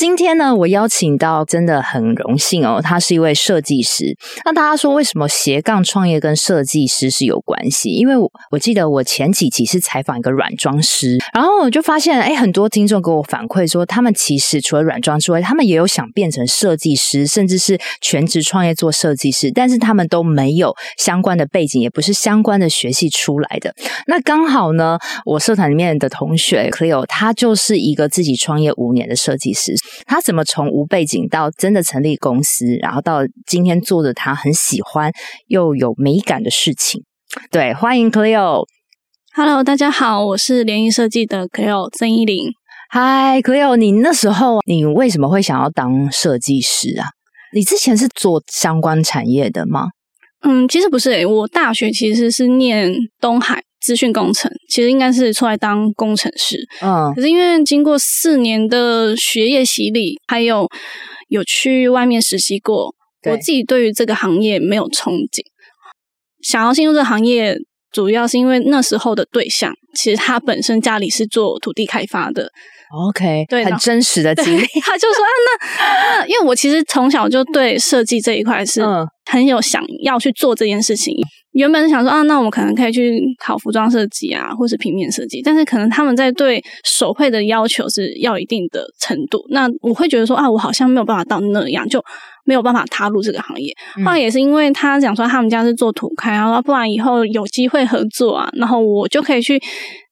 今天呢，我邀请到真的很荣幸哦，他是一位设计师。那大家说为什么斜杠创业跟设计师是有关系？因为我我记得我前几期是采访一个软装师，然后我就发现，哎，很多听众给我反馈说，他们其实除了软装之外，他们也有想变成设计师，甚至是全职创业做设计师，但是他们都没有相关的背景，也不是相关的学系出来的。那刚好呢，我社团里面的同学 Cleo，他就是一个自己创业五年的设计师。他怎么从无背景到真的成立公司，然后到今天做的他很喜欢又有美感的事情？对，欢迎 Cleo。Hello，大家好，我是联谊设计的 Cleo 曾依林。Hi，Cleo，你那时候你为什么会想要当设计师啊？你之前是做相关产业的吗？嗯，其实不是诶，我大学其实是念东海。资讯工程其实应该是出来当工程师，嗯，可是因为经过四年的学业洗礼，还有有去外面实习过，我自己对于这个行业没有憧憬，想要进入这个行业，主要是因为那时候的对象，其实他本身家里是做土地开发的。OK，对，很真实的经历。他就说啊，那那因为我其实从小就对设计这一块是很有想要去做这件事情。原本是想说啊，那我们可能可以去考服装设计啊，或是平面设计，但是可能他们在对手绘的要求是要一定的程度。那我会觉得说啊，我好像没有办法到那样，就没有办法踏入这个行业。后来也是因为他讲说他们家是做土开，然后不然以后有机会合作啊，然后我就可以去。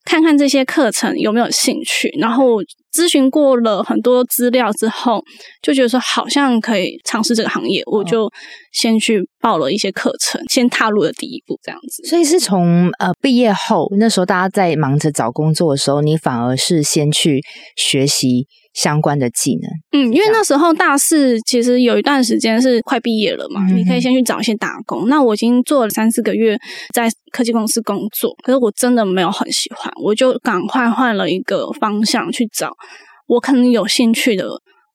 看看这些课程有没有兴趣，然后咨询过了很多资料之后，就觉得说好像可以尝试这个行业，我就先去报了一些课程，先踏入了第一步，这样子。所以是从呃毕业后，那时候大家在忙着找工作的时候，你反而是先去学习。相关的技能，嗯，因为那时候大四其实有一段时间是快毕业了嘛，你可以先去找一些打工。那我已经做了三四个月在科技公司工作，可是我真的没有很喜欢，我就赶快换了一个方向去找我可能有兴趣的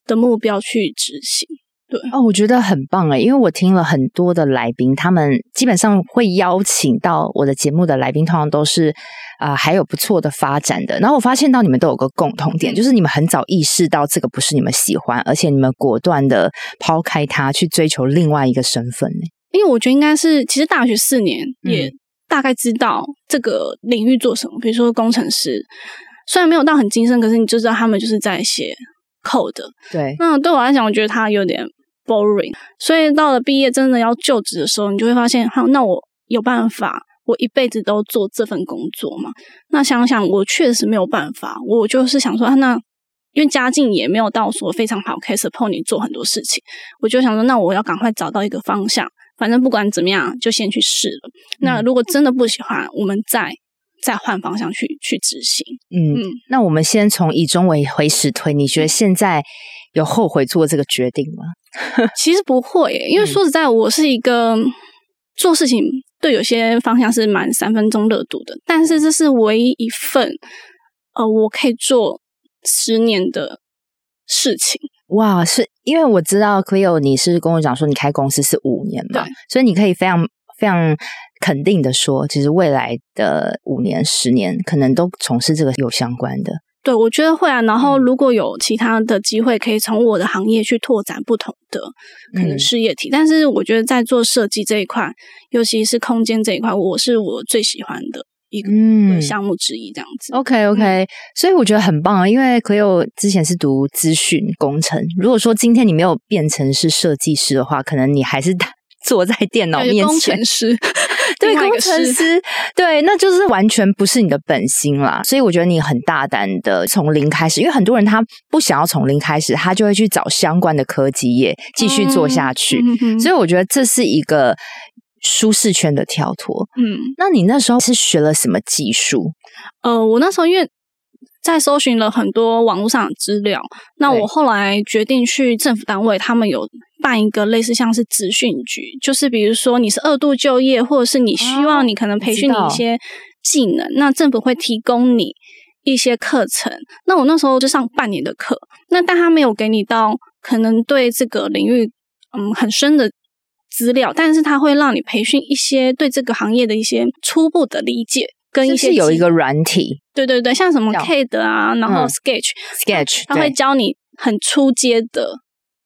的目标去执行。对哦，我觉得很棒诶，因为我听了很多的来宾，他们基本上会邀请到我的节目的来宾，通常都是啊还有不错的发展的。然后我发现到你们都有个共同点，就是你们很早意识到这个不是你们喜欢，而且你们果断的抛开它，去追求另外一个身份呢。因为我觉得应该是，其实大学四年也大概知道这个领域做什么，比如说工程师，虽然没有到很精深，可是你就知道他们就是在写 code。对，那对我来讲，我觉得他有点。boring，所以到了毕业真的要就职的时候，你就会发现，好，那我有办法，我一辈子都做这份工作嘛？那想想，我确实没有办法。我就是想说，那因为家境也没有到说非常好，可以 support 你做很多事情。我就想说，那我要赶快找到一个方向，反正不管怎么样，就先去试了。那如果真的不喜欢，我们再再换方向去去执行。嗯，那我们先从以终为回始推，你觉得现在有后悔做这个决定吗？其实不会，因为说实在，我是一个做事情对有些方向是蛮三分钟热度的，但是这是唯一一份呃，我可以做十年的事情。哇，是因为我知道 Cleo 你是跟我讲说你开公司是五年嘛，所以你可以非常非常肯定的说，其实未来的五年、十年可能都从事这个有相关的。对，我觉得会啊。然后，如果有其他的机会，可以从我的行业去拓展不同的可能事业体。但是，我觉得在做设计这一块，尤其是空间这一块，我是我最喜欢的一个项目之一。这样子，OK，OK。所以我觉得很棒啊，因为可有之前是读资讯工程。如果说今天你没有变成是设计师的话，可能你还是 坐在电脑面前。工程师。对工程师，对，那就是完全不是你的本心啦。所以我觉得你很大胆的从零开始，因为很多人他不想要从零开始，他就会去找相关的科技业继续做下去。所以我觉得这是一个舒适圈的跳脱。嗯，那你那时候是学了什么技术？呃，我那时候因为在搜寻了很多网络上的资料，那我后来决定去政府单位，他们有。办一个类似像是职训局，就是比如说你是二度就业，或者是你希望你可能培训你一些技能，那政府会提供你一些课程。那我那时候就上半年的课，那但他没有给你到可能对这个领域嗯很深的资料，但是他会让你培训一些对这个行业的一些初步的理解。跟一些有一个软体，对对对，像什么 CAD 啊，然后 Sketch Sketch，他会教你很初阶的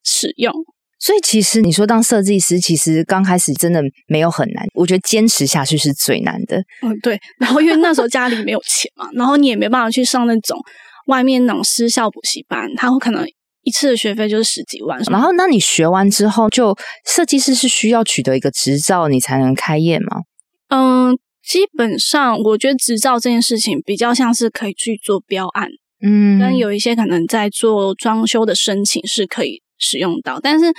使用。所以其实你说当设计师，其实刚开始真的没有很难，我觉得坚持下去是最难的。嗯，对。然后因为那时候家里没有钱嘛，然后你也没办法去上那种外面那种私校补习班，他会可能一次的学费就是十几万。然后那你学完之后，就设计师是需要取得一个执照，你才能开业吗？嗯，基本上我觉得执照这件事情比较像是可以去做标案，嗯，跟有一些可能在做装修的申请是可以。使用到，但是，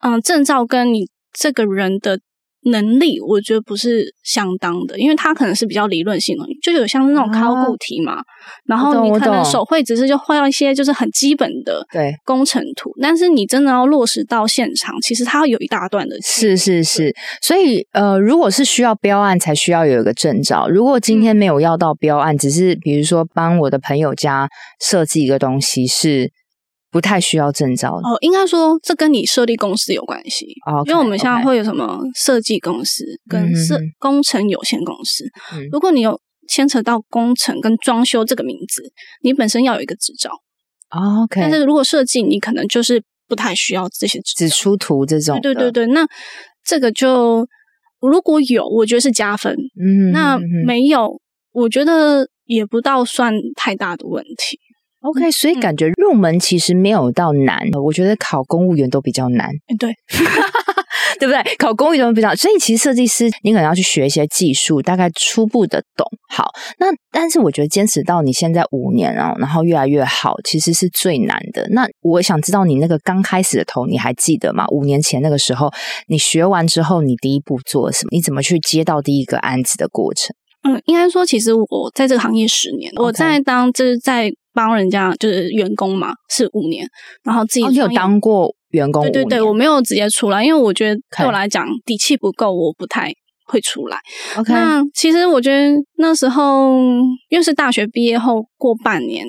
嗯，证照跟你这个人的能力，我觉得不是相当的，因为它可能是比较理论性的，就有像那种考古题嘛，然后你可能手绘只是就画到一些就是很基本的对工程图，但是你真的要落实到现场，其实它有一大段的。是是是，所以呃，如果是需要标案才需要有一个证照，如果今天没有要到标案，只是比如说帮我的朋友家设计一个东西是。不太需要证照哦，应该说这跟你设立公司有关系哦，因为我们现在会有什么设计公司跟设工程有限公司，如果你有牵扯到工程跟装修这个名字，你本身要有一个执照，OK。但是如果设计，你可能就是不太需要这些只出图这种，对对对。那这个就如果有，我觉得是加分，嗯，那没有，我觉得也不到算太大的问题。OK，所以感觉入门其实没有到难，我觉得考公务员都比较难，对，对不对？考公务员比较，所以其实设计师你可能要去学一些技术，大概初步的懂。好，那但是我觉得坚持到你现在五年哦，然后越来越好，其实是最难的。那我想知道你那个刚开始的头，你还记得吗？五年前那个时候，你学完之后，你第一步做了什么？你怎么去接到第一个案子的过程？嗯，应该说，其实我在这个行业十年，我在当就是在。帮人家就是员工嘛，是五年，然后自己有当过员工。对对对，我没有直接出来，因为我觉得对我来讲底气不够，我不太会出来。OK，那其实我觉得那时候又是大学毕业后过半年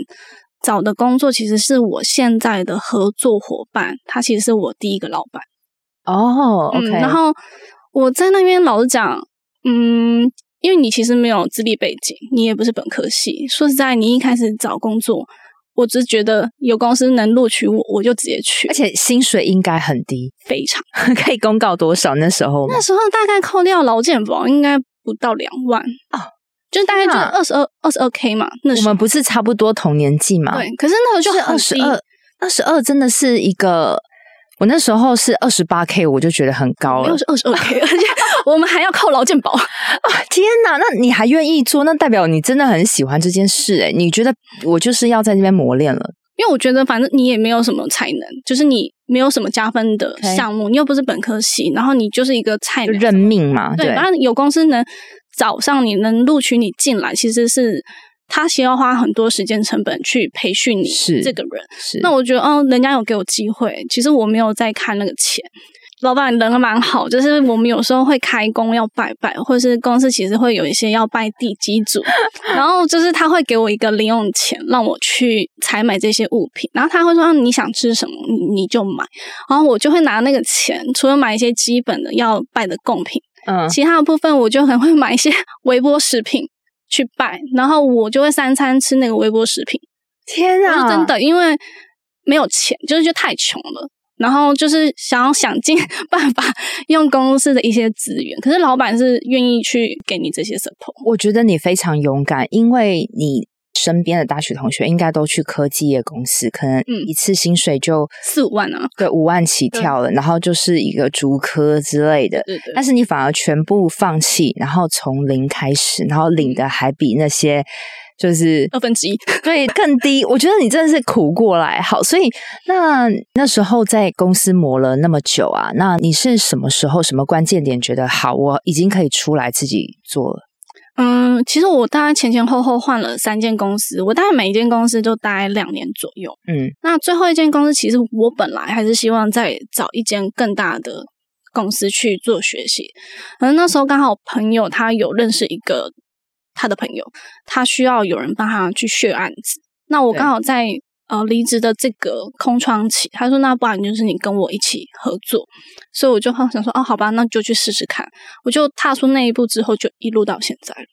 找的工作，其实是我现在的合作伙伴，他其实是我第一个老板。哦，OK，然后我在那边老实讲，嗯。因为你其实没有资历背景，你也不是本科系。说实在，你一开始找工作，我只是觉得有公司能录取我，我就直接去。而且薪水应该很低，非常 可以公告多少？那时候那时候大概扣掉劳健保，应该不到两万哦，就是大概就是二十二二十二 K 嘛。那我们不是差不多同年纪嘛？对，可是那时候就二十二，二十二真的是一个。我那时候是二十八 K，我就觉得很高了。又是二十二 K，而且我们还要靠劳健保啊！天哪，那你还愿意做？那代表你真的很喜欢这件事哎！你觉得我就是要在这边磨练了？因为我觉得反正你也没有什么才能，就是你没有什么加分的项目，你又不是本科系，然后你就是一个菜认命嘛。对，反正有公司能找上你，能录取你进来，其实是。他需要花很多时间成本去培训你这个人，是那我觉得哦，人家有给我机会，其实我没有在看那个钱。老板人蛮好，就是我们有时候会开工要拜拜，或者是公司其实会有一些要拜地基主，然后就是他会给我一个零用钱，让我去采买这些物品，然后他会说你想吃什么你你就买，然后我就会拿那个钱，除了买一些基本的要拜的贡品，嗯，其他的部分我就很会买一些微波食品。去拜，然后我就会三餐吃那个微波食品。天啊，是真的，因为没有钱，就是就太穷了。然后就是想要想尽 办法用公司的一些资源，可是老板是愿意去给你这些 support。我觉得你非常勇敢，因为你。身边的大学同学应该都去科技业公司，可能一次薪水就四五万啊，对，五万起跳了，然后就是一个竹科之类的。对对。但是你反而全部放弃，然后从零开始，然后领的还比那些就是二分之一，对，更低。我觉得你真的是苦过来好，所以那那时候在公司磨了那么久啊，那你是什么时候、什么关键点觉得好，我已经可以出来自己做了？嗯，其实我大概前前后后换了三间公司，我大概每一间公司都待两年左右。嗯，那最后一间公司，其实我本来还是希望再找一间更大的公司去做学习。可能那时候刚好朋友他有认识一个他的朋友，他需要有人帮他去血案子，那我刚好在。呃，离职的这个空窗期，他说：“那不然就是你跟我一起合作。”所以我就想说：“哦，好吧，那就去试试看。”我就踏出那一步之后，就一路到现在了。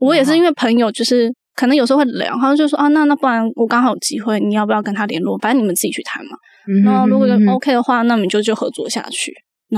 我也是因为朋友就是可能有时候会聊，他就说啊，那那不然我刚好有机会，你要不要跟他联络？反正你们自己去谈嘛。然后如果 OK 的话，那我们就就合作下去。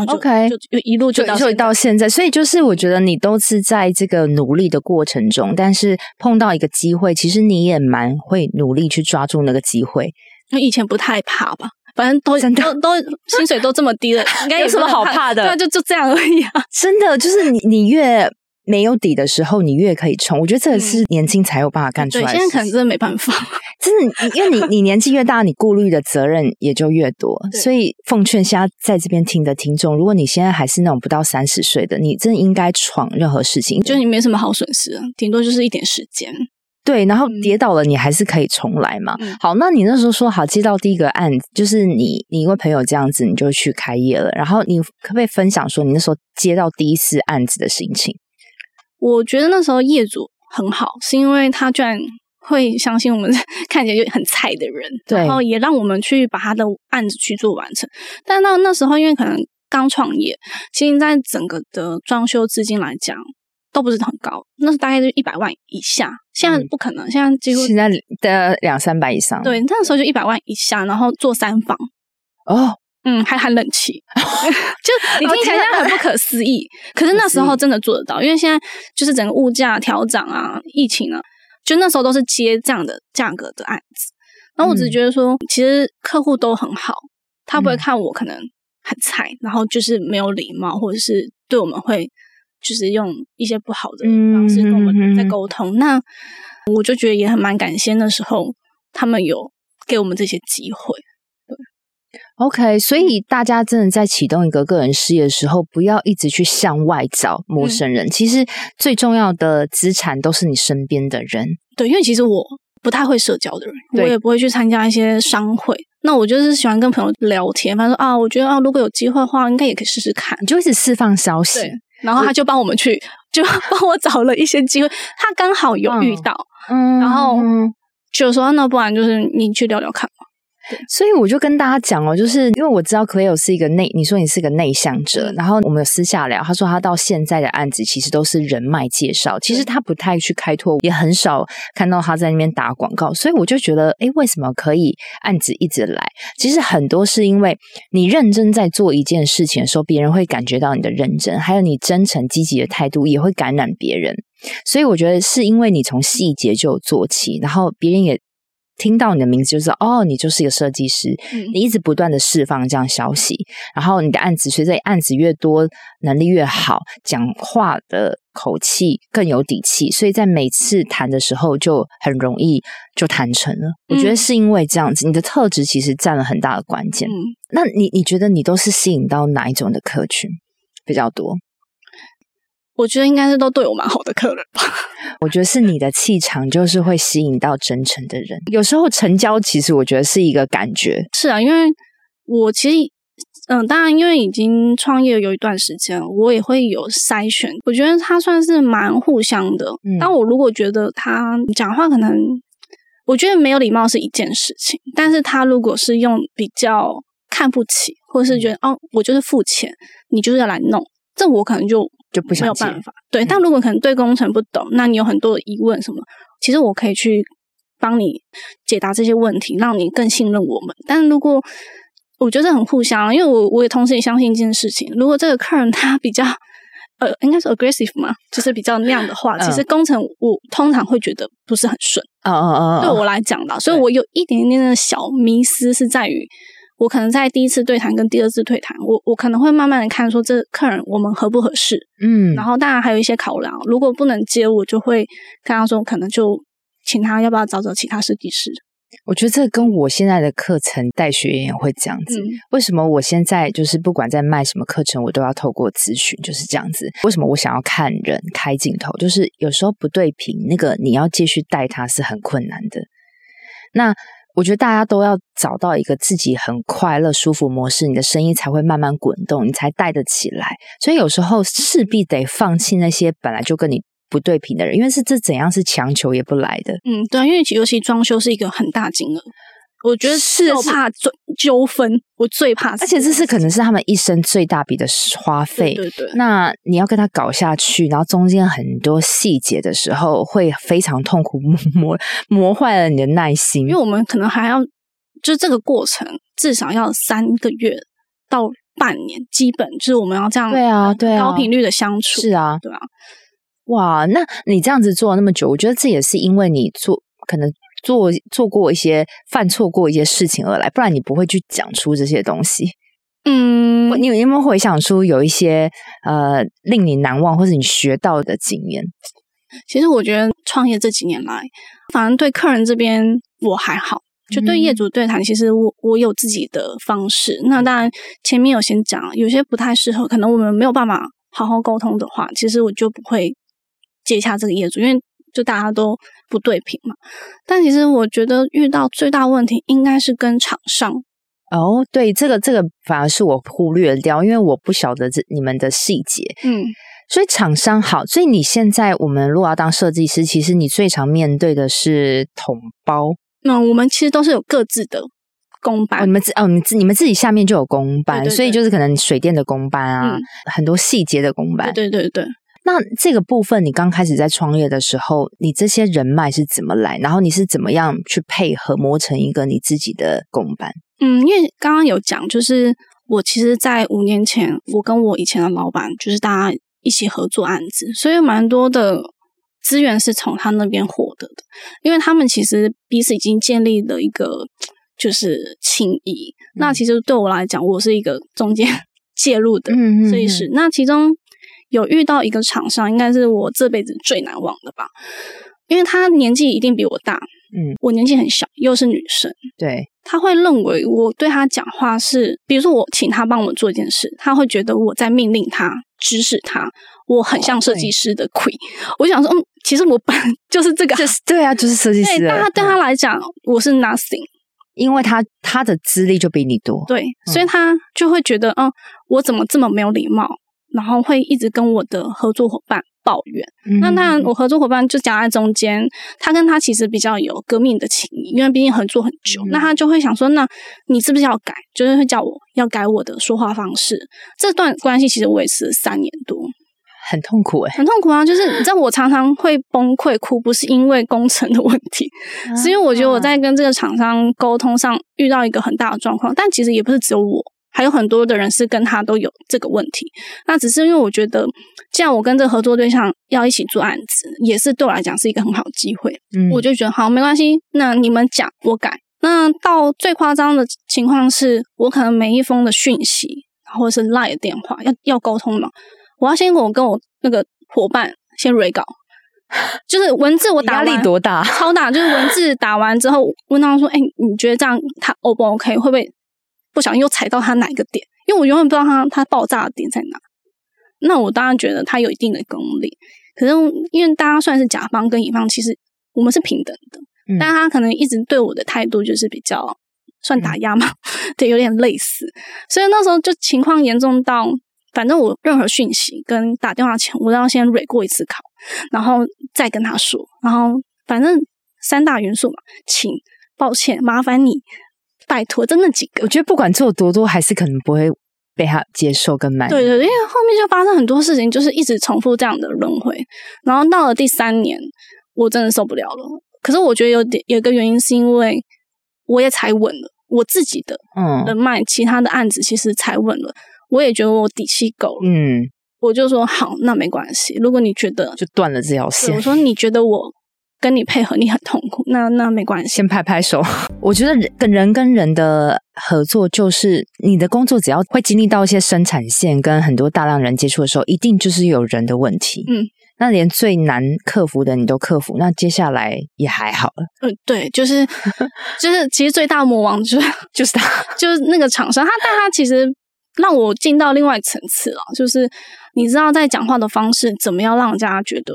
OK，就一路就就到现在。所以就是我觉得你都是在这个努力的过程中，但是碰到一个机会，其实你也蛮会努力去抓住那个机会。因为以前不太怕吧，反正都都 都薪水都这么低了，应该有什么好怕的？对，就就这样而已啊。真的，就是你你越。没有底的时候，你越可以冲。我觉得这个是年轻才有办法干出来。现在可能真的没办法，真的，因为你你年纪越大，你顾虑的责任也就越多。所以奉劝现在在这边听的听众，如果你现在还是那种不到三十岁的，你真的应该闯任何事情，就你没什么好损失，顶多就是一点时间。对，然后跌倒了，你还是可以重来嘛。好，那你那时候说好接到第一个案子，就是你你因为朋友这样子，你就去开业了。然后你可不可以分享说你那时候接到第一次案子的心情？我觉得那时候业主很好，是因为他居然会相信我们 看起来就很菜的人，然后也让我们去把他的案子去做完成。但到那时候，因为可能刚创业，其实在整个的装修资金来讲都不是很高，那是大概就一百万以下。现在不可能，现在几乎现在的两三百以上。对，那时候就一百万以下，然后做三房哦。嗯，还含冷气，就你听起来很不可思议。可是那时候真的做得到，因为现在就是整个物价调涨啊，疫情啊，就那时候都是接这样的价格的案子。然后我只觉得说，其实客户都很好，他不会看我可能很菜，然后就是没有礼貌，或者是对我们会就是用一些不好的方式跟我们在沟通。那我就觉得也很蛮感谢那时候他们有给我们这些机会。OK，所以大家真的在启动一个个人事业的时候，不要一直去向外找陌生人。其实最重要的资产都是你身边的人。对，因为其实我不太会社交的人，我也不会去参加一些商会。那我就是喜欢跟朋友聊天，反正啊，我觉得啊，如果有机会的话，应该也可以试试看。你就一直释放消息，然后他就帮我们去，就 帮我找了一些机会。他刚好有遇到，嗯，然后就说那不然就是你去聊聊看嘛。所以我就跟大家讲哦，就是因为我知道 Cleo 是一个内，你说你是个内向者，然后我们有私下聊，他说他到现在的案子其实都是人脉介绍，其实他不太去开拓，也很少看到他在那边打广告，所以我就觉得，哎，为什么可以案子一直来？其实很多是因为你认真在做一件事情的时候，别人会感觉到你的认真，还有你真诚积极的态度也会感染别人，所以我觉得是因为你从细节就做起，然后别人也。听到你的名字就知道，哦，你就是一个设计师。你一直不断的释放这样消息，然后你的案子随着案子越多，能力越好，讲话的口气更有底气，所以在每次谈的时候就很容易就谈成了。我觉得是因为这样子，你的特质其实占了很大的关键。那你你觉得你都是吸引到哪一种的客群比较多？我觉得应该是都对我蛮好的客人吧。我觉得是你的气场，就是会吸引到真诚的人。有时候成交，其实我觉得是一个感觉。是啊，因为我其实，嗯，当然，因为已经创业有一段时间，我也会有筛选。我觉得他算是蛮互相的。嗯但我如果觉得他讲话可能，我觉得没有礼貌是一件事情。但是他如果是用比较看不起，或者是觉得哦，我就是付钱，你就是要来弄。这我可能就就不没有办法，对。但如果可能对工程不懂，那你有很多的疑问什么，其实我可以去帮你解答这些问题，让你更信任我们。但如果我觉得很互相，因为我我也同时也相信一件事情，如果这个客人 他比较呃，应该是 aggressive 嘛，就是比较那样的话，其实工程我通常会觉得不是很顺。哦哦哦，对我来讲啦，所以我有一点点的小迷思是在于。我可能在第一次对谈跟第二次对谈，我我可能会慢慢的看说这客人我们合不合适，嗯，然后当然还有一些考量，如果不能接，我就会跟他说，可能就请他要不要找找其他设计师。我觉得这跟我现在的课程带学员也会这样子。为什么我现在就是不管在卖什么课程，我都要透过咨询，就是这样子。为什么我想要看人开镜头，就是有时候不对频，那个你要继续带他是很困难的。那。我觉得大家都要找到一个自己很快乐、舒服模式，你的生意才会慢慢滚动，你才带得起来。所以有时候势必得放弃那些本来就跟你不对频的人，因为是这怎样是强求也不来的。嗯，对，因为尤其装修是一个很大金额。我觉得是怕纠纠纷，我最怕，而且这是可能是他们一生最大笔的花费。对对。那你要跟他搞下去，然后中间很多细节的时候，会非常痛苦，磨磨坏了你的耐心。因为我们可能还要，就这个过程至少要三个月到半年，基本就是我们要这样对啊对啊高频率的相处是啊对啊。哇，那你这样子做那么久，我觉得这也是因为你做可能。做做过一些犯错过一些事情而来，不然你不会去讲出这些东西。嗯，你有没有回想出有一些呃令你难忘或者你学到的经验？其实我觉得创业这几年来，反正对客人这边我还好，就对业主对谈，其实我我有自己的方式。那当然前面有先讲，有些不太适合，可能我们没有办法好好沟通的话，其实我就不会接洽这个业主，因为。就大家都不对平嘛，但其实我觉得遇到最大问题应该是跟厂商。哦，对，这个这个反而是我忽略掉，因为我不晓得这你们的细节，嗯，所以厂商好，所以你现在我们如果要当设计师，其实你最常面对的是统包，那我们其实都是有各自的工班，你们自哦，你自你们自己下面就有工班，所以就是可能水电的工班啊，很多细节的工班，对对对。那这个部分，你刚开始在创业的时候，你这些人脉是怎么来？然后你是怎么样去配合磨成一个你自己的公班？嗯，因为刚刚有讲，就是我其实，在五年前，我跟我以前的老板，就是大家一起合作案子，所以蛮多的资源是从他那边获得的。因为他们其实彼此已经建立了一个就是情谊。那其实对我来讲，我是一个中间 介入的所以是。那其中。有遇到一个厂商，应该是我这辈子最难忘的吧，因为他年纪一定比我大，嗯，我年纪很小，又是女生，对，他会认为我对他讲话是，比如说我请他帮我做一件事，他会觉得我在命令他、指使他，我很像设计师的 queen。我想说，嗯，其实我本就是这个，对啊，就是设计师。但他对他来讲，我是 nothing，因为他他的资历就比你多，对，所以他就会觉得，嗯，我怎么这么没有礼貌？然后会一直跟我的合作伙伴抱怨。那当然，我合作伙伴就夹在中间，他跟他其实比较有革命的情谊，因为毕竟合作很久。那他就会想说：“那你是不是要改？”就是会叫我要改我的说话方式。这段关系其实维持三年多，很痛苦哎，很痛苦啊！就是你知道，我常常会崩溃哭，不是因为工程的问题，是因为我觉得我在跟这个厂商沟通上遇到一个很大的状况。但其实也不是只有我。还有很多的人是跟他都有这个问题，那只是因为我觉得，既然我跟这个合作对象要一起做案子，也是对我来讲是一个很好的机会，嗯，我就觉得好没关系，那你们讲我改。那到最夸张的情况是，我可能每一封的讯息或者是 line 的电话要要沟通嘛，我要先我跟我那个伙伴先 re 稿，就是文字我打压力多大？超大，就是文字打完之后问他说，哎，你觉得这样他 O 不 OK？会不会？不小心又踩到他哪一个点，因为我永远不知道他他爆炸的点在哪。那我当然觉得他有一定的功力，可是因为大家算是甲方跟乙方，其实我们是平等的。但他可能一直对我的态度就是比较算打压嘛，对，有点类似。所以那时候就情况严重到，反正我任何讯息跟打电话前，我都要先蕊过一次考，然后再跟他说。然后反正三大元素嘛，请、抱歉、麻烦你。拜托，真的几个？我觉得不管做多多，还是可能不会被他接受跟满意。对对，因为后面就发生很多事情，就是一直重复这样的轮回。然后到了第三年，我真的受不了了。可是我觉得有点有一个原因，是因为我也踩稳了我自己的嗯人脉，其他的案子其实踩稳了，我也觉得我底气够了。嗯，我就说好，那没关系。如果你觉得就断了这条线，我说你觉得我。跟你配合，你很痛苦，那那没关系，先拍拍手。我觉得人跟人跟人的合作，就是你的工作只要会经历到一些生产线跟很多大量人接触的时候，一定就是有人的问题。嗯，那连最难克服的你都克服，那接下来也还好了。嗯，对，就是 就是，其实最大魔王就是 就是他，就是那个厂商，他但他其实让我进到另外层次了，就是你知道在讲话的方式怎么样让人家觉得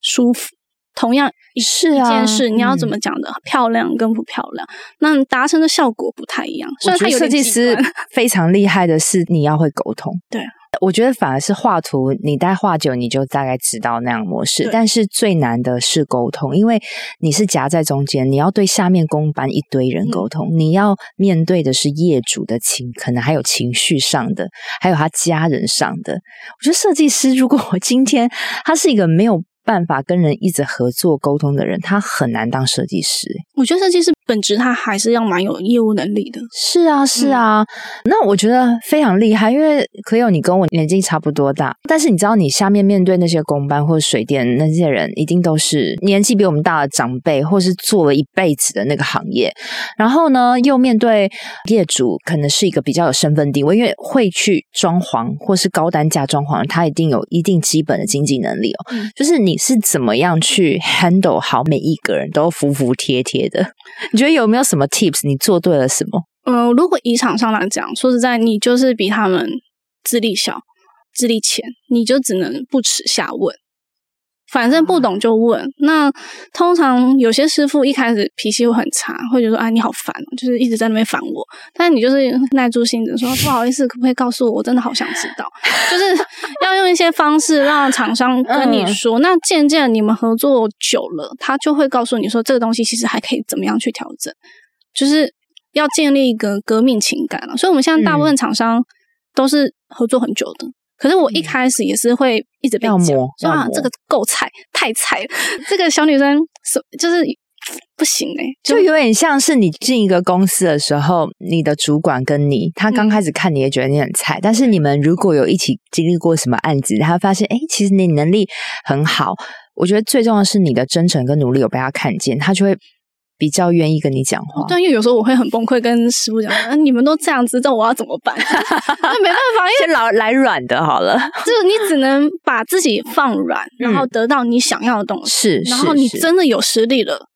舒服。同样是一件事，你要怎么讲的漂亮跟不漂亮，那达成的效果不太一样。我觉得设计师 非常厉害的是，你要会沟通。对，我觉得反而是画图，你待画久，你就大概知道那样模式。但是最难的是沟通，因为你是夹在中间，你要对下面工班一堆人沟通，你要面对的是业主的情，可能还有情绪上的，还有他家人上的。我觉得设计师，如果我今天他是一个没有。办法跟人一直合作沟通的人，他很难当设计师。我觉得设计师本质他还是要蛮有业务能力的。是啊，是啊。那我觉得非常厉害，因为可有你跟我年纪差不多大，但是你知道，你下面面对那些工班或者水电那些人，一定都是年纪比我们大的长辈，或是做了一辈子的那个行业。然后呢，又面对业主，可能是一个比较有身份地位，因为会去装潢或是高单价装潢，他一定有一定基本的经济能力哦。就是你。你是怎么样去 handle 好每一个人都服服帖帖的？你觉得有没有什么 tips？你做对了什么？嗯，如果以场上来讲，说实在，你就是比他们资历小、资历浅，你就只能不耻下问。反正不懂就问。那通常有些师傅一开始脾气会很差，会觉得说：“啊，你好烦，就是一直在那边烦我。”但你就是耐住性子说：“不好意思，可不可以告诉我？我真的好想知道。”就是要用一些方式让厂商跟你说。那渐渐你们合作久了，他就会告诉你说：“这个东西其实还可以怎么样去调整。”就是要建立一个革命情感了。所以，我们现在大部分厂商都是合作很久的。可是我一开始也是会一直被讲，说啊这个够菜，太菜，这个小女生是就是不行哎，就有点像是你进一个公司的时候，你的主管跟你，他刚开始看你也觉得你很菜，但是你们如果有一起经历过什么案子，他发现哎，其实你能力很好，我觉得最重要的是你的真诚跟努力有被他看见，他就会。比较愿意跟你讲话，但因为有时候我会很崩溃，跟师傅讲：“你们都这样子，那我要怎么办？” 那没办法，因为老来软的好了。就是你只能把自己放软，然后得到你想要的东西。是，然后你真的有实力了，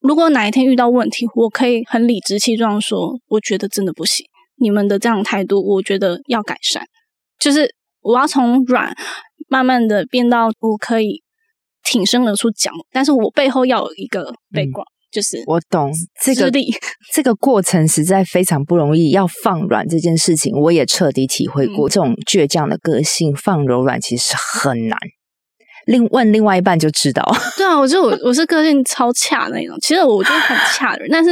如果哪一天遇到问题，我可以很理直气壮说：“我觉得真的不行，你们的这样态度，我觉得要改善。”就是我要从软慢慢的变到我可以挺身而出讲，但是我背后要有一个背光。就是我懂这个 这个过程实在非常不容易，要放软这件事情，我也彻底体会过。这种倔强的个性放柔软其实很难。另问另外一半就知道。对啊，我就我我是个性超恰那种，其实我就很恰的人，但是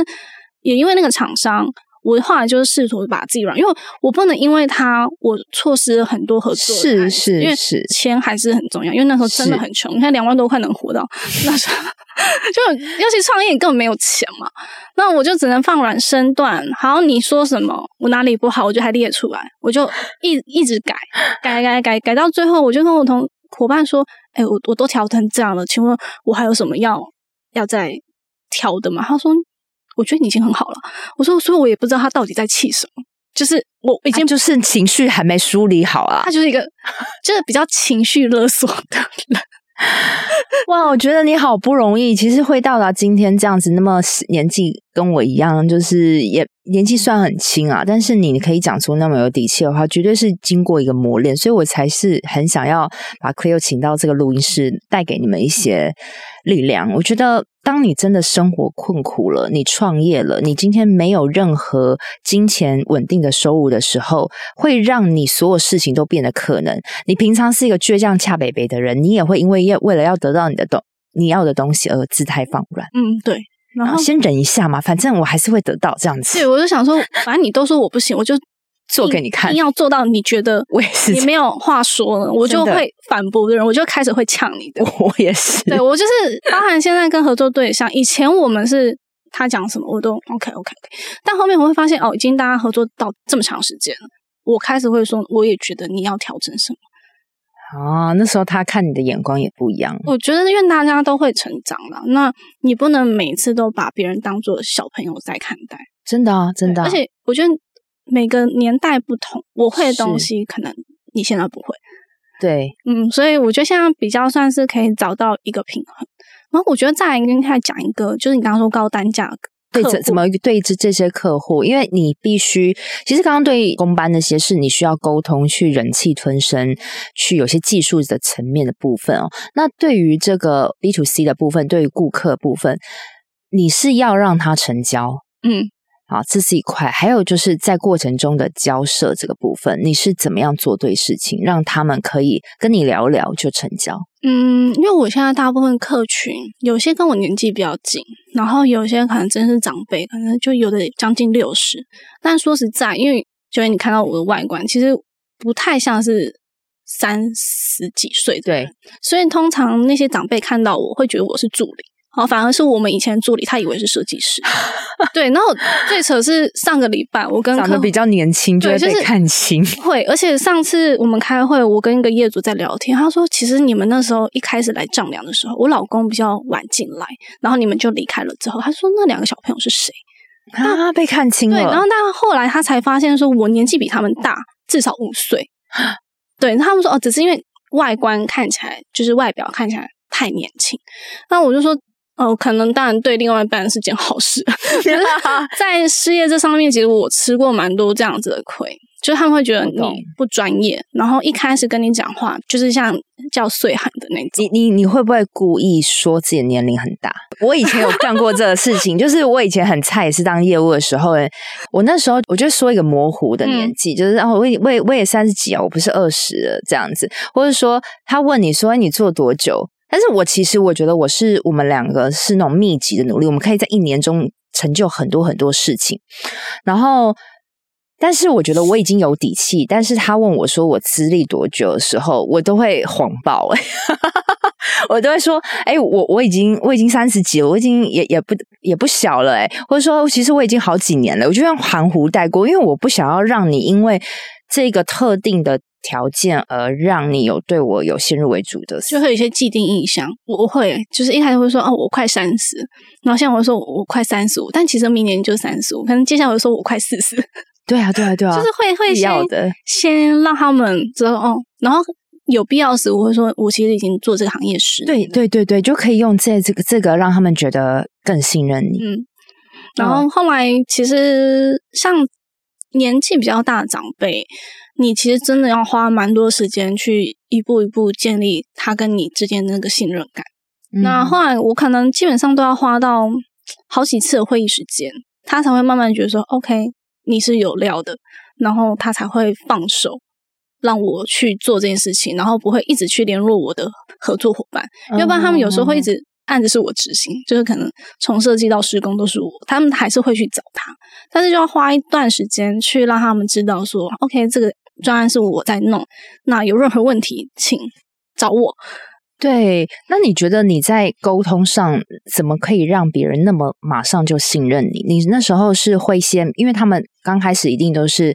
也因为那个厂商。我后来就是试图把自己软，因为我不能因为他我错失了很多合作，是是，因为钱还是很重要。因为那时候真的很穷，你看两万多块能活到 那时候，就尤其创业你根本没有钱嘛。那我就只能放软身段，好你说什么我哪里不好，我就还列出来，我就一一直改改改改改到最后，我就跟我同伙伴说：“哎，我我都调成这样了，请问我还有什么要要再调的吗？”他说。我觉得你已经很好了。我说，所以我也不知道他到底在气什么。就是我已经就是情绪还没梳理好啊。他就是一个 就是比较情绪勒索的人。哇，我觉得你好不容易，其实会到达今天这样子，那么年纪跟我一样，就是也年纪算很轻啊。但是你可以讲出那么有底气的话，绝对是经过一个磨练。所以我才是很想要把 Cleo 请到这个录音室，带给你们一些力量。我觉得。当你真的生活困苦了，你创业了，你今天没有任何金钱稳定的收入的时候，会让你所有事情都变得可能。你平常是一个倔强恰北北的人，你也会因为要为了要得到你的东你要的东西而姿态放软。嗯，对。然后先忍一下嘛，反正我还是会得到这样子。对，我就想说，反正你都说我不行，我就。做给你看，一定要做到你觉得我也是，你没有话说了，我就会反驳的人，我就开始会呛你的。我也是，对我就是，包含现在跟合作对象，以前我们是他讲什么我都 OK OK OK，但后面我会发现哦，已经大家合作到这么长时间了，我开始会说，我也觉得你要调整什么。啊，那时候他看你的眼光也不一样。我觉得，因为大家都会成长了，那你不能每次都把别人当做小朋友在看待。真的啊，真的。而且我觉得。每个年代不同，我会的东西可能你现在不会。对，嗯，所以我觉得现在比较算是可以找到一个平衡。然后我觉得再来跟他讲一个，就是你刚刚说高单价对怎怎么对这这些客户，因为你必须，其实刚刚对公班那些是你需要沟通，去忍气吞声，去有些技术的层面的部分哦。那对于这个 B to C 的部分，对于顾客部分，你是要让他成交，嗯。好，这是一块。还有就是在过程中的交涉这个部分，你是怎么样做对事情，让他们可以跟你聊聊就成交？嗯，因为我现在大部分客群有些跟我年纪比较近，然后有些可能真是长辈，可能就有的将近六十。但说实在，因为就为你看到我的外观，其实不太像是三十几岁对，所以通常那些长辈看到我会觉得我是助理。哦，反而是我们以前助理，他以为是设计师。对，然后最扯是上个礼拜，我跟长得比较年轻，就会被看清。会，而且上次我们开会，我跟一个业主在聊天，他说：“其实你们那时候一开始来丈量的时候，我老公比较晚进来，然后你们就离开了之后，他说那两个小朋友是谁？他，被看清了。对，然后但后来他才发现，说我年纪比他们大至少五岁。对，他们说哦，只是因为外观看起来就是外表看起来太年轻。那我就说。哦，可能当然对另外一半是件好事。在事业这上面，其实我吃过蛮多这样子的亏，就是他们会觉得你不专业，然后一开始跟你讲话就是像叫岁寒的那种。你你你会不会故意说自己的年龄很大？我以前有干过这个事情，就是我以前很菜，也是当业务的时候，我那时候我就说一个模糊的年纪，就是哦，我我我也三十几啊，我不是二十这样子，或者说他问你说你做多久？但是我其实我觉得我是我们两个是那种密集的努力，我们可以在一年中成就很多很多事情。然后，但是我觉得我已经有底气。但是他问我说我资历多久的时候，我都会谎报，我都会说，哎，我我已经我已经三十几了，我已经也也不也不小了，哎，或者说其实我已经好几年了，我就用含糊带过，因为我不想要让你因为这个特定的。条件而让你有对我有先入为主的，就会有一些既定印象。我会就是一开始会说哦，我快三十，然后现在我说我快三十五，但其实明年就三十五，可能接下来我说我快四十。对啊，对啊，对啊，就是会会先先让他们知道哦，然后有必要时我会说，我其实已经做这个行业十年。对对对对，就可以用这这个这个让他们觉得更信任你。嗯，然后后来其实像年纪比较大的长辈。你其实真的要花蛮多时间去一步一步建立他跟你之间那个信任感。那后来我可能基本上都要花到好几次的会议时间，他才会慢慢觉得说，OK，你是有料的，然后他才会放手让我去做这件事情，然后不会一直去联络我的合作伙伴，要不然他们有时候会一直。案子是我执行，就是可能从设计到施工都是我，他们还是会去找他，但是就要花一段时间去让他们知道说，OK，这个专案是我在弄，那有任何问题请找我。对，那你觉得你在沟通上怎么可以让别人那么马上就信任你？你那时候是会先，因为他们刚开始一定都是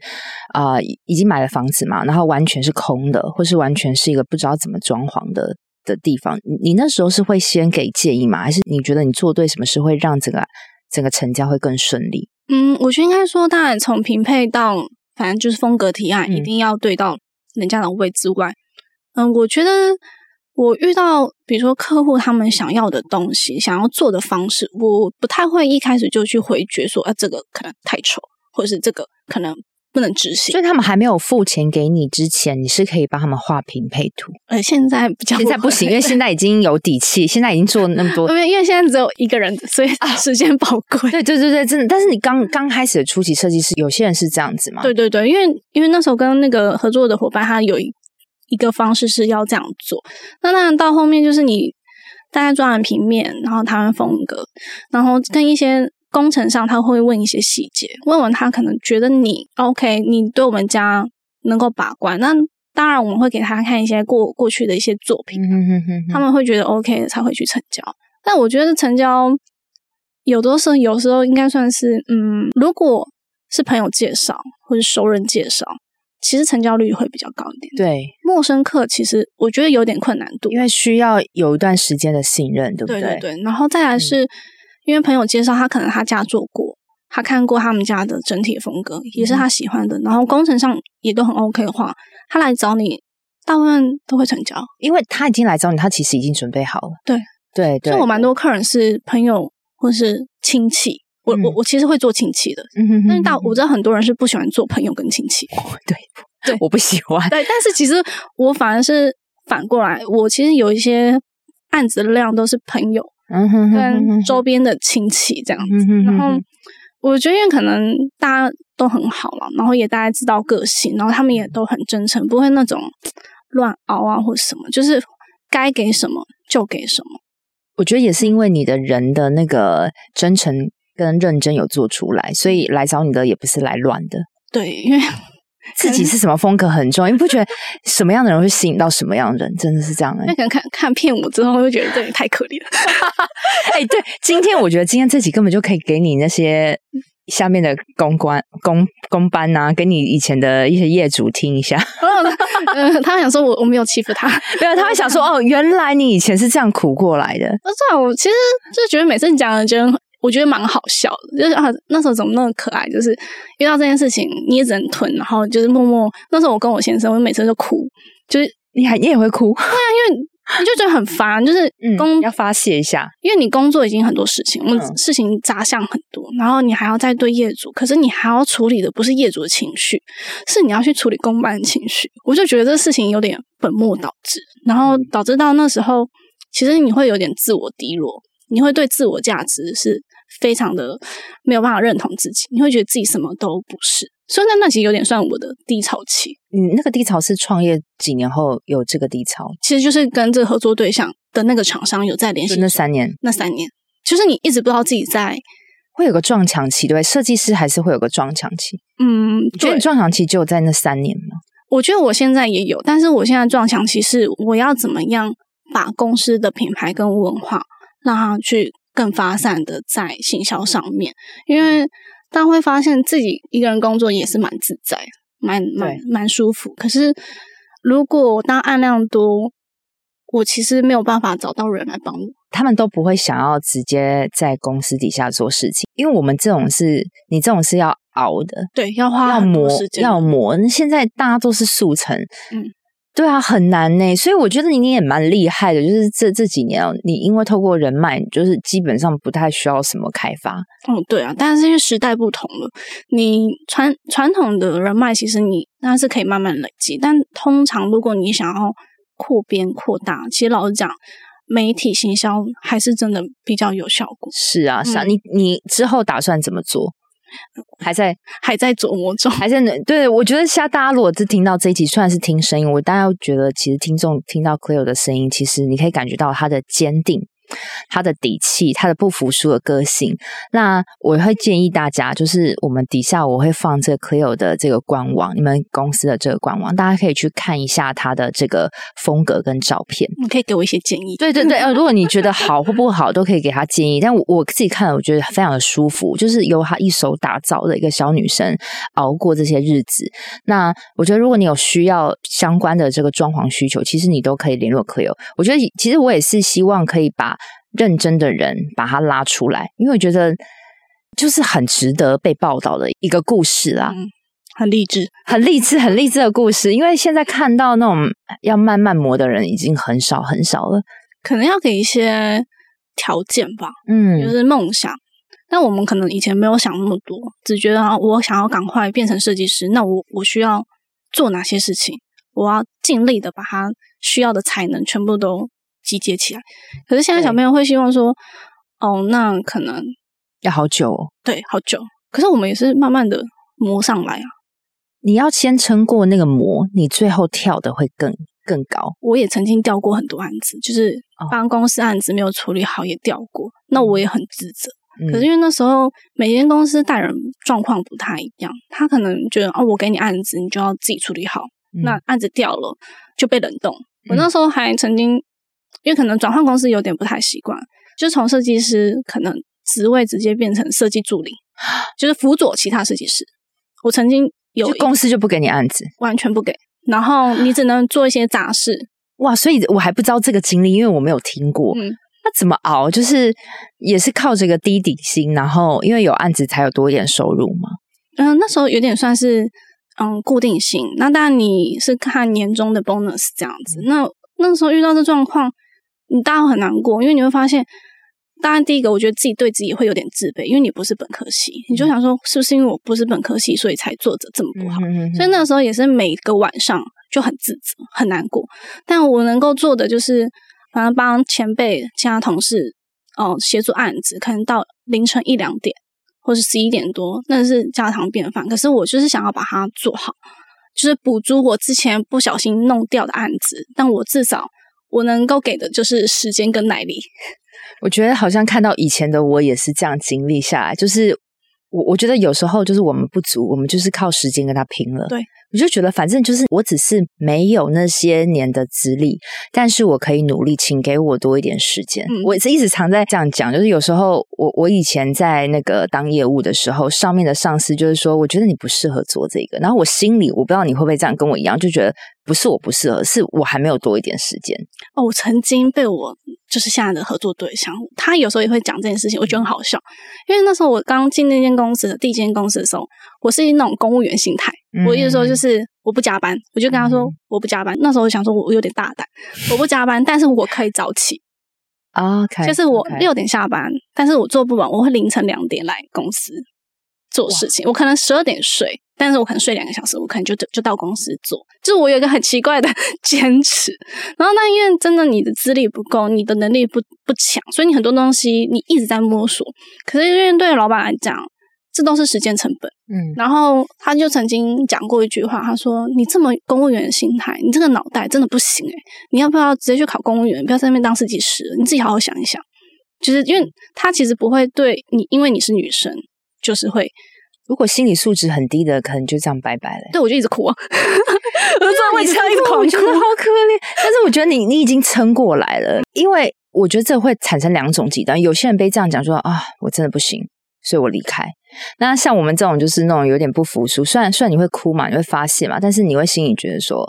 啊已经买了房子嘛，然后完全是空的，或是完全是一个不知道怎么装潢的。的地方，你那时候是会先给建议吗？还是你觉得你做对什么事会让整个整个成交会更顺利？嗯，我觉得应该说，当然从平配到反正就是风格提案，一定要对到人家的位置外，嗯，我觉得我遇到比如说客户他们想要的东西，想要做的方式，我不太会一开始就去回绝说，啊，这个可能太丑，或者是这个可能。不能执行，所以他们还没有付钱给你之前，你是可以帮他们画平配图。呃，现在比较现在不行，因为现在已经有底气，现在已经做那么多。因为因为现在只有一个人，所以时间宝贵。对对对对，真的。但是你刚刚开始的初级设计师，有些人是这样子嘛？对对对，因为因为那时候跟那个合作的伙伴，他有一一个方式是要这样做。那当然到后面就是你大概抓完平面，然后台湾风格，然后跟一些。工程上他会问一些细节，问完他可能觉得你 OK，你对我们家能够把关。那当然我们会给他看一些过过去的一些作品，他们会觉得 OK 才会去成交。但我觉得成交有的时候，有时候应该算是嗯，如果是朋友介绍或者熟人介绍，其实成交率会比较高一点。对，陌生客其实我觉得有点困难度，因为需要有一段时间的信任，对不对？对对对，然后再来是。因为朋友介绍，他可能他家做过，他看过他们家的整体风格，也是他喜欢的。然后工程上也都很 OK 的话，他来找你，大部分都会成交，因为他已经来找你，他其实已经准备好了。对对对，所以我蛮多客人是朋友或是亲戚，我我我其实会做亲戚的，嗯但是大我知道很多人是不喜欢做朋友跟亲戚。对对，我不喜欢。对，但是其实我反而是反过来，我其实有一些案子的量都是朋友。跟周边的亲戚这样子，然后我觉得因为可能大家都很好了，然后也大家知道个性，然后他们也都很真诚，不会那种乱熬啊或什么，就是该给什么就给什么。我觉得也是因为你的人的那个真诚跟认真有做出来，所以来找你的也不是来乱的。对，因为 自己是什么风格很重要，你不觉得什么样的人会吸引到什么样的人？真的是这样。那可能看看片我之后，会觉得这也太可怜了。哎，对，今天我觉得今天这集根本就可以给你那些下面的公关公公班啊，给你以前的一些业主听一下。嗯，他想说我我没有欺负他，没有，他会想说哦，原来你以前是这样苦过来的。那这样，我其实就觉得每次你讲的，觉得我觉得蛮好笑的，就是啊，那时候怎么那么可爱？就是遇到这件事情，你也只能吞，然后就是默默。那时候我跟我先生，我每次就哭，就是你还你也会哭，对啊，因为。你就觉得很烦，就是工要发泄一下，因为你工作已经很多事情，我们事情杂项很多，然后你还要再对业主，可是你还要处理的不是业主的情绪，是你要去处理公办的情绪。我就觉得这事情有点本末倒置，然后导致到那时候，其实你会有点自我低落，你会对自我价值是非常的没有办法认同自己，你会觉得自己什么都不是。所以那那其实有点算我的低潮期。嗯那个低潮是创业几年后有这个低潮？其实就是跟这个合作对象的那个厂商有在联系。那三年，那三年，就是你一直不知道自己在会有个撞墙期，对设计师还是会有个撞墙期。嗯，觉得撞墙期就有在那三年吗？我觉得我现在也有，但是我现在撞墙期是我要怎么样把公司的品牌跟文化让它去更发散的在行销上面，因为。但会发现自己一个人工作也是蛮自在，蛮蛮蛮舒服。可是如果当案量多，我其实没有办法找到人来帮我。他们都不会想要直接在公司底下做事情，因为我们这种是你这种是要熬的，对，要花要磨要磨。现在大家都是速成，嗯。对啊，很难呢，所以我觉得你你也蛮厉害的。就是这这几年哦，你因为透过人脉，就是基本上不太需要什么开发。嗯，对啊，但是因为时代不同了，你传传统的人脉其实你那是可以慢慢累积，但通常如果你想要扩编扩大，其实老实讲，媒体行销还是真的比较有效果。是啊，是啊，你你之后打算怎么做？还在还在琢磨中，还在那。对，我觉得现在大家如果是听到这一集，虽然是听声音，我大家觉得其实听众听到 Cleo 的声音，其实你可以感觉到他的坚定。他的底气，他的不服输的个性。那我会建议大家，就是我们底下我会放这个 Cleo 的这个官网，你们公司的这个官网，大家可以去看一下他的这个风格跟照片。你可以给我一些建议。对对对，呃，如果你觉得好或不好，都可以给他建议。但我我自己看了，我觉得非常的舒服，就是由他一手打造的一个小女生熬过这些日子。那我觉得，如果你有需要相关的这个装潢需求，其实你都可以联络 Cleo。我觉得，其实我也是希望可以把。认真的人把他拉出来，因为我觉得就是很值得被报道的一个故事啦，很励志，很励志，很励志的故事。因为现在看到那种要慢慢磨的人已经很少很少了，可能要给一些条件吧，嗯，就是梦想。但我们可能以前没有想那么多，只觉得我想要赶快变成设计师，那我我需要做哪些事情？我要尽力的把他需要的才能全部都。集结起来，可是现在小朋友会希望说，哦，那可能要好久，对，好久。可是我们也是慢慢的磨上来啊。你要先撑过那个磨，你最后跳的会更更高。我也曾经掉过很多案子，就是帮公司案子没有处理好也掉过，那我也很自责。可是因为那时候每间公司带人状况不太一样，他可能觉得哦，我给你案子，你就要自己处理好。那案子掉了就被冷冻。我那时候还曾经。因为可能转换公司有点不太习惯，就从设计师可能职位直接变成设计助理，就是辅佐其他设计师。我曾经有公司就不给你案子，完全不给，然后你只能做一些杂事。哇，所以我还不知道这个经历，因为我没有听过。嗯，那怎么熬？就是也是靠这个低底薪，然后因为有案子才有多一点收入嘛？嗯，那时候有点算是嗯固定性。那当然你是看年终的 bonus 这样子。那那时候遇到这状况。你当然很难过，因为你会发现，当然第一个，我觉得自己对自己会有点自卑，因为你不是本科系，你就想说，是不是因为我不是本科系，所以才做的这么不好？所以那时候也是每个晚上就很自责、很难过。但我能够做的就是，反正帮前辈、其他同事哦协助案子，可能到凌晨一两点，或是十一点多，那是家常便饭。可是我就是想要把它做好，就是补足我之前不小心弄掉的案子。但我至少我能够给的就是时间跟耐力。我觉得好像看到以前的我也是这样经历下来，就是我我觉得有时候就是我们不足，我们就是靠时间跟他拼了。对。我就觉得，反正就是我只是没有那些年的资历，但是我可以努力，请给我多一点时间。我是一直常在这样讲，就是有时候我我以前在那个当业务的时候，上面的上司就是说，我觉得你不适合做这个，然后我心里我不知道你会不会这样跟我一样，就觉得不是我不适合，是我还没有多一点时间。哦，我曾经被我就是现在的合作对象，他有时候也会讲这件事情，我觉得很好笑，因为那时候我刚进那间公司的第一间公司的时候，我是那种公务员心态。我意思说就是我不加班，我就跟他说我不加班。那时候我想说我有点大胆，我不加班，但是我可以早起。OK，就是我六点下班，但是我做不完，我会凌晨两点来公司做事情。我可能十二点睡，但是我可能睡两个小时，我可能就就到公司做。就是我有一个很奇怪的 坚持。然后，那因为真的你的资历不够，你的能力不不强，所以你很多东西你一直在摸索。可是因为对老板来讲，这都是时间成本，嗯，然后他就曾经讲过一句话，他说：“你这么公务员的心态，你这个脑袋真的不行诶你要不要直接去考公务员？不要在那边当设计师，你自己好好想一想。”就是因为他其实不会对你，因为你是女生，就是会如果心理素质很低的，可能就这样拜拜了。对我就一直哭啊，我在位置上一直狂哭，好可怜。但是我觉得你你已经撑过来了，因为我觉得这会产生两种极端，有些人被这样讲说啊，我真的不行。所以我离开。那像我们这种，就是那种有点不服输。虽然虽然你会哭嘛，你会发泄嘛，但是你会心里觉得说，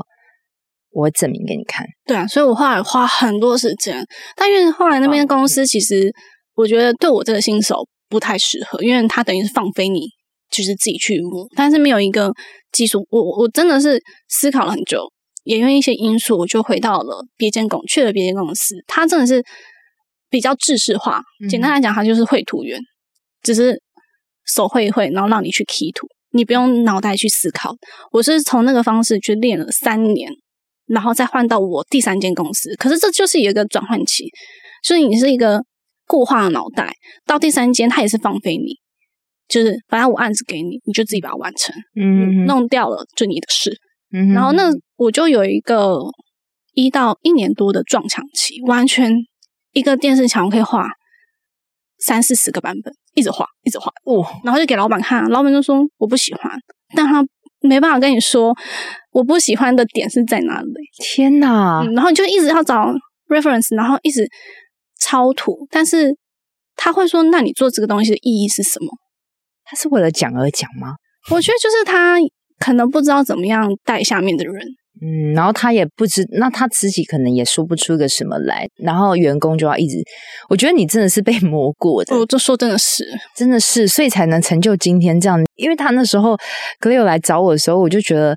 我会证明给你看。对啊，所以我后来花很多时间。但因为后来那边公司其实，我觉得对我这个新手不太适合，因为它等于是放飞你，就是自己去摸，但是没有一个技术。我我真的是思考了很久，也因为一些因素，我就回到了别间公，去了别间公司。它真的是比较制式化，简单来讲，它就是绘图员。只是手绘一绘，然后让你去 key 图，你不用脑袋去思考。我是从那个方式去练了三年，然后再换到我第三间公司。可是这就是有一个转换期，所以你是一个固化的脑袋，到第三间他也是放飞你，就是反正我案子给你，你就自己把它完成，嗯，弄掉了就你的事。嗯，然后那我就有一个一到一年多的撞墙期，完全一个电视墙可以画三四十个版本。一直画，一直画，哦，然后就给老板看，老板就说我不喜欢，但他没办法跟你说我不喜欢的点是在哪里。天哪！然后你就一直要找 reference，然后一直抄图，但是他会说，那你做这个东西的意义是什么？他是为了讲而讲吗？我觉得就是他可能不知道怎么样带下面的人。嗯，然后他也不知，那他自己可能也说不出个什么来，然后员工就要一直，我觉得你真的是被 磨过的，我就说真的是，真的是，所以才能成就今天这样。因为他那时候格友来找我的时候，我就觉得，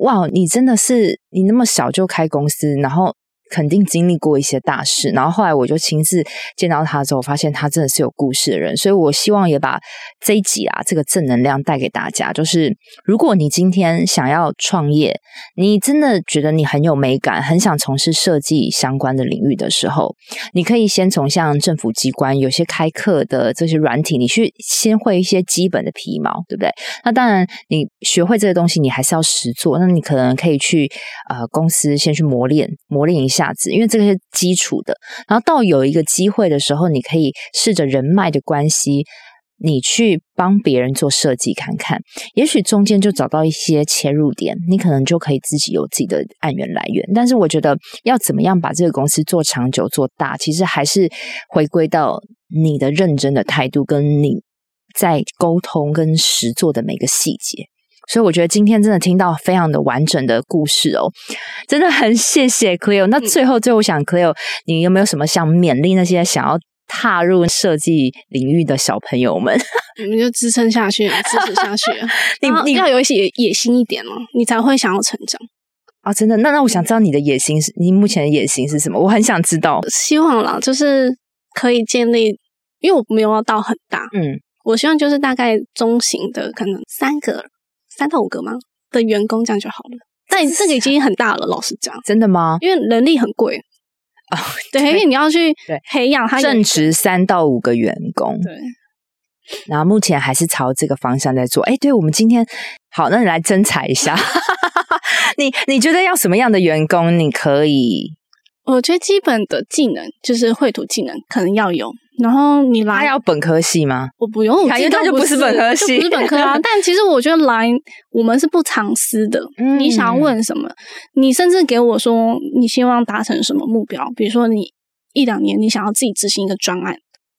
哇，你真的是你那么小就开公司，然后。肯定经历过一些大事，然后后来我就亲自见到他之后，发现他真的是有故事的人，所以我希望也把这一集啊这个正能量带给大家。就是如果你今天想要创业，你真的觉得你很有美感，很想从事设计相关的领域的时候，你可以先从像政府机关有些开课的这些软体，你去先会一些基本的皮毛，对不对？那当然，你学会这个东西，你还是要实做。那你可能可以去呃公司先去磨练，磨练一下。价值，因为这个是基础的。然后到有一个机会的时候，你可以试着人脉的关系，你去帮别人做设计看看，也许中间就找到一些切入点，你可能就可以自己有自己的案源来源。但是我觉得要怎么样把这个公司做长久、做大，其实还是回归到你的认真的态度，跟你在沟通跟实做的每个细节。所以我觉得今天真的听到非常的完整的故事哦，真的很谢谢 Cleo。那最后最后想 Cleo，你有没有什么想勉励那些想要踏入设计领域的小朋友们？你们就支撑下去，支持下去。你你要有一些野心一点哦，你才会想要成长啊！真的，那那我想知道你的野心是，你目前的野心是什么？我很想知道。希望啦，就是可以建立，因为我没有要到很大，嗯，我希望就是大概中型的，可能三个。三到五个吗？的员工这样就好了。但这个已经很大了，老实讲，真的吗？因为人力很贵哦，对，因为你要去培养他，正值三到五个员工，对。然后目前还是朝这个方向在做。哎，对，我们今天好，那你来征采一下，你你觉得要什么样的员工？你可以？我觉得基本的技能就是绘图技能可能要有。然后你来，他要本科系吗？我不用，因为他就不是本科系，不是本科啊。但其实我觉得来，我们是不藏私的。你想要问什么？你甚至给我说你希望达成什么目标？比如说你一两年你想要自己执行一个专案，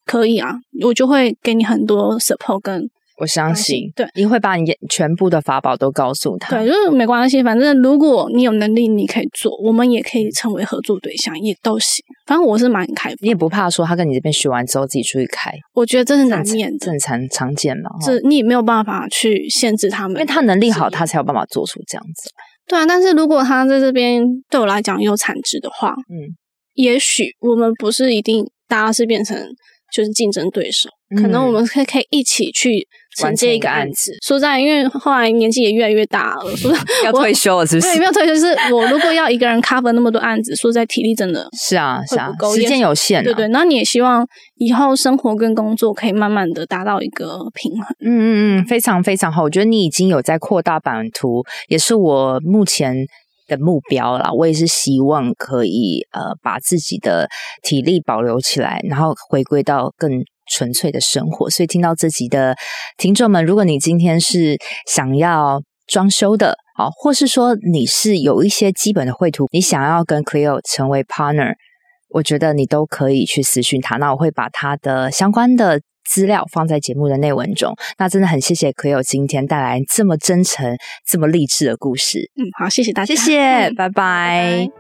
可以啊，我就会给你很多 support 跟。我相信，对，你会把你全部的法宝都告诉他。对，就是没关系，反正如果你有能力，你可以做，我们也可以成为合作对象，也都行。反正我是蛮开放，你也不怕说他跟你这边学完之后自己出去开。我觉得这是难免正常常见嘛，这你也没有办法去限制他们，因为他能力好，他才有办法做出这样子。对啊，但是如果他在这边对我来讲有产值的话，嗯，也许我们不是一定大家是变成就是竞争对手。可能我们可以可以一起去承接一个案子。说在，因为后来年纪也越来越大了，说 要退休了，是不是？没有退休，是我如果要一个人 cover 那么多案子，说在体力真的 是啊，是啊，时间有限。对对，那你也希望以后生活跟工作可以慢慢的达到一个平衡。嗯嗯嗯，非常非常好。我觉得你已经有在扩大版图，也是我目前的目标了。我也是希望可以呃把自己的体力保留起来，然后回归到更。纯粹的生活，所以听到这集的听众们，如果你今天是想要装修的，好，或是说你是有一些基本的绘图，你想要跟 Cleo 成为 partner，我觉得你都可以去私讯他。那我会把他的相关的资料放在节目的内文中。那真的很谢谢 Cleo 今天带来这么真诚、这么励志的故事。嗯，好，谢谢大家，谢谢，拜拜。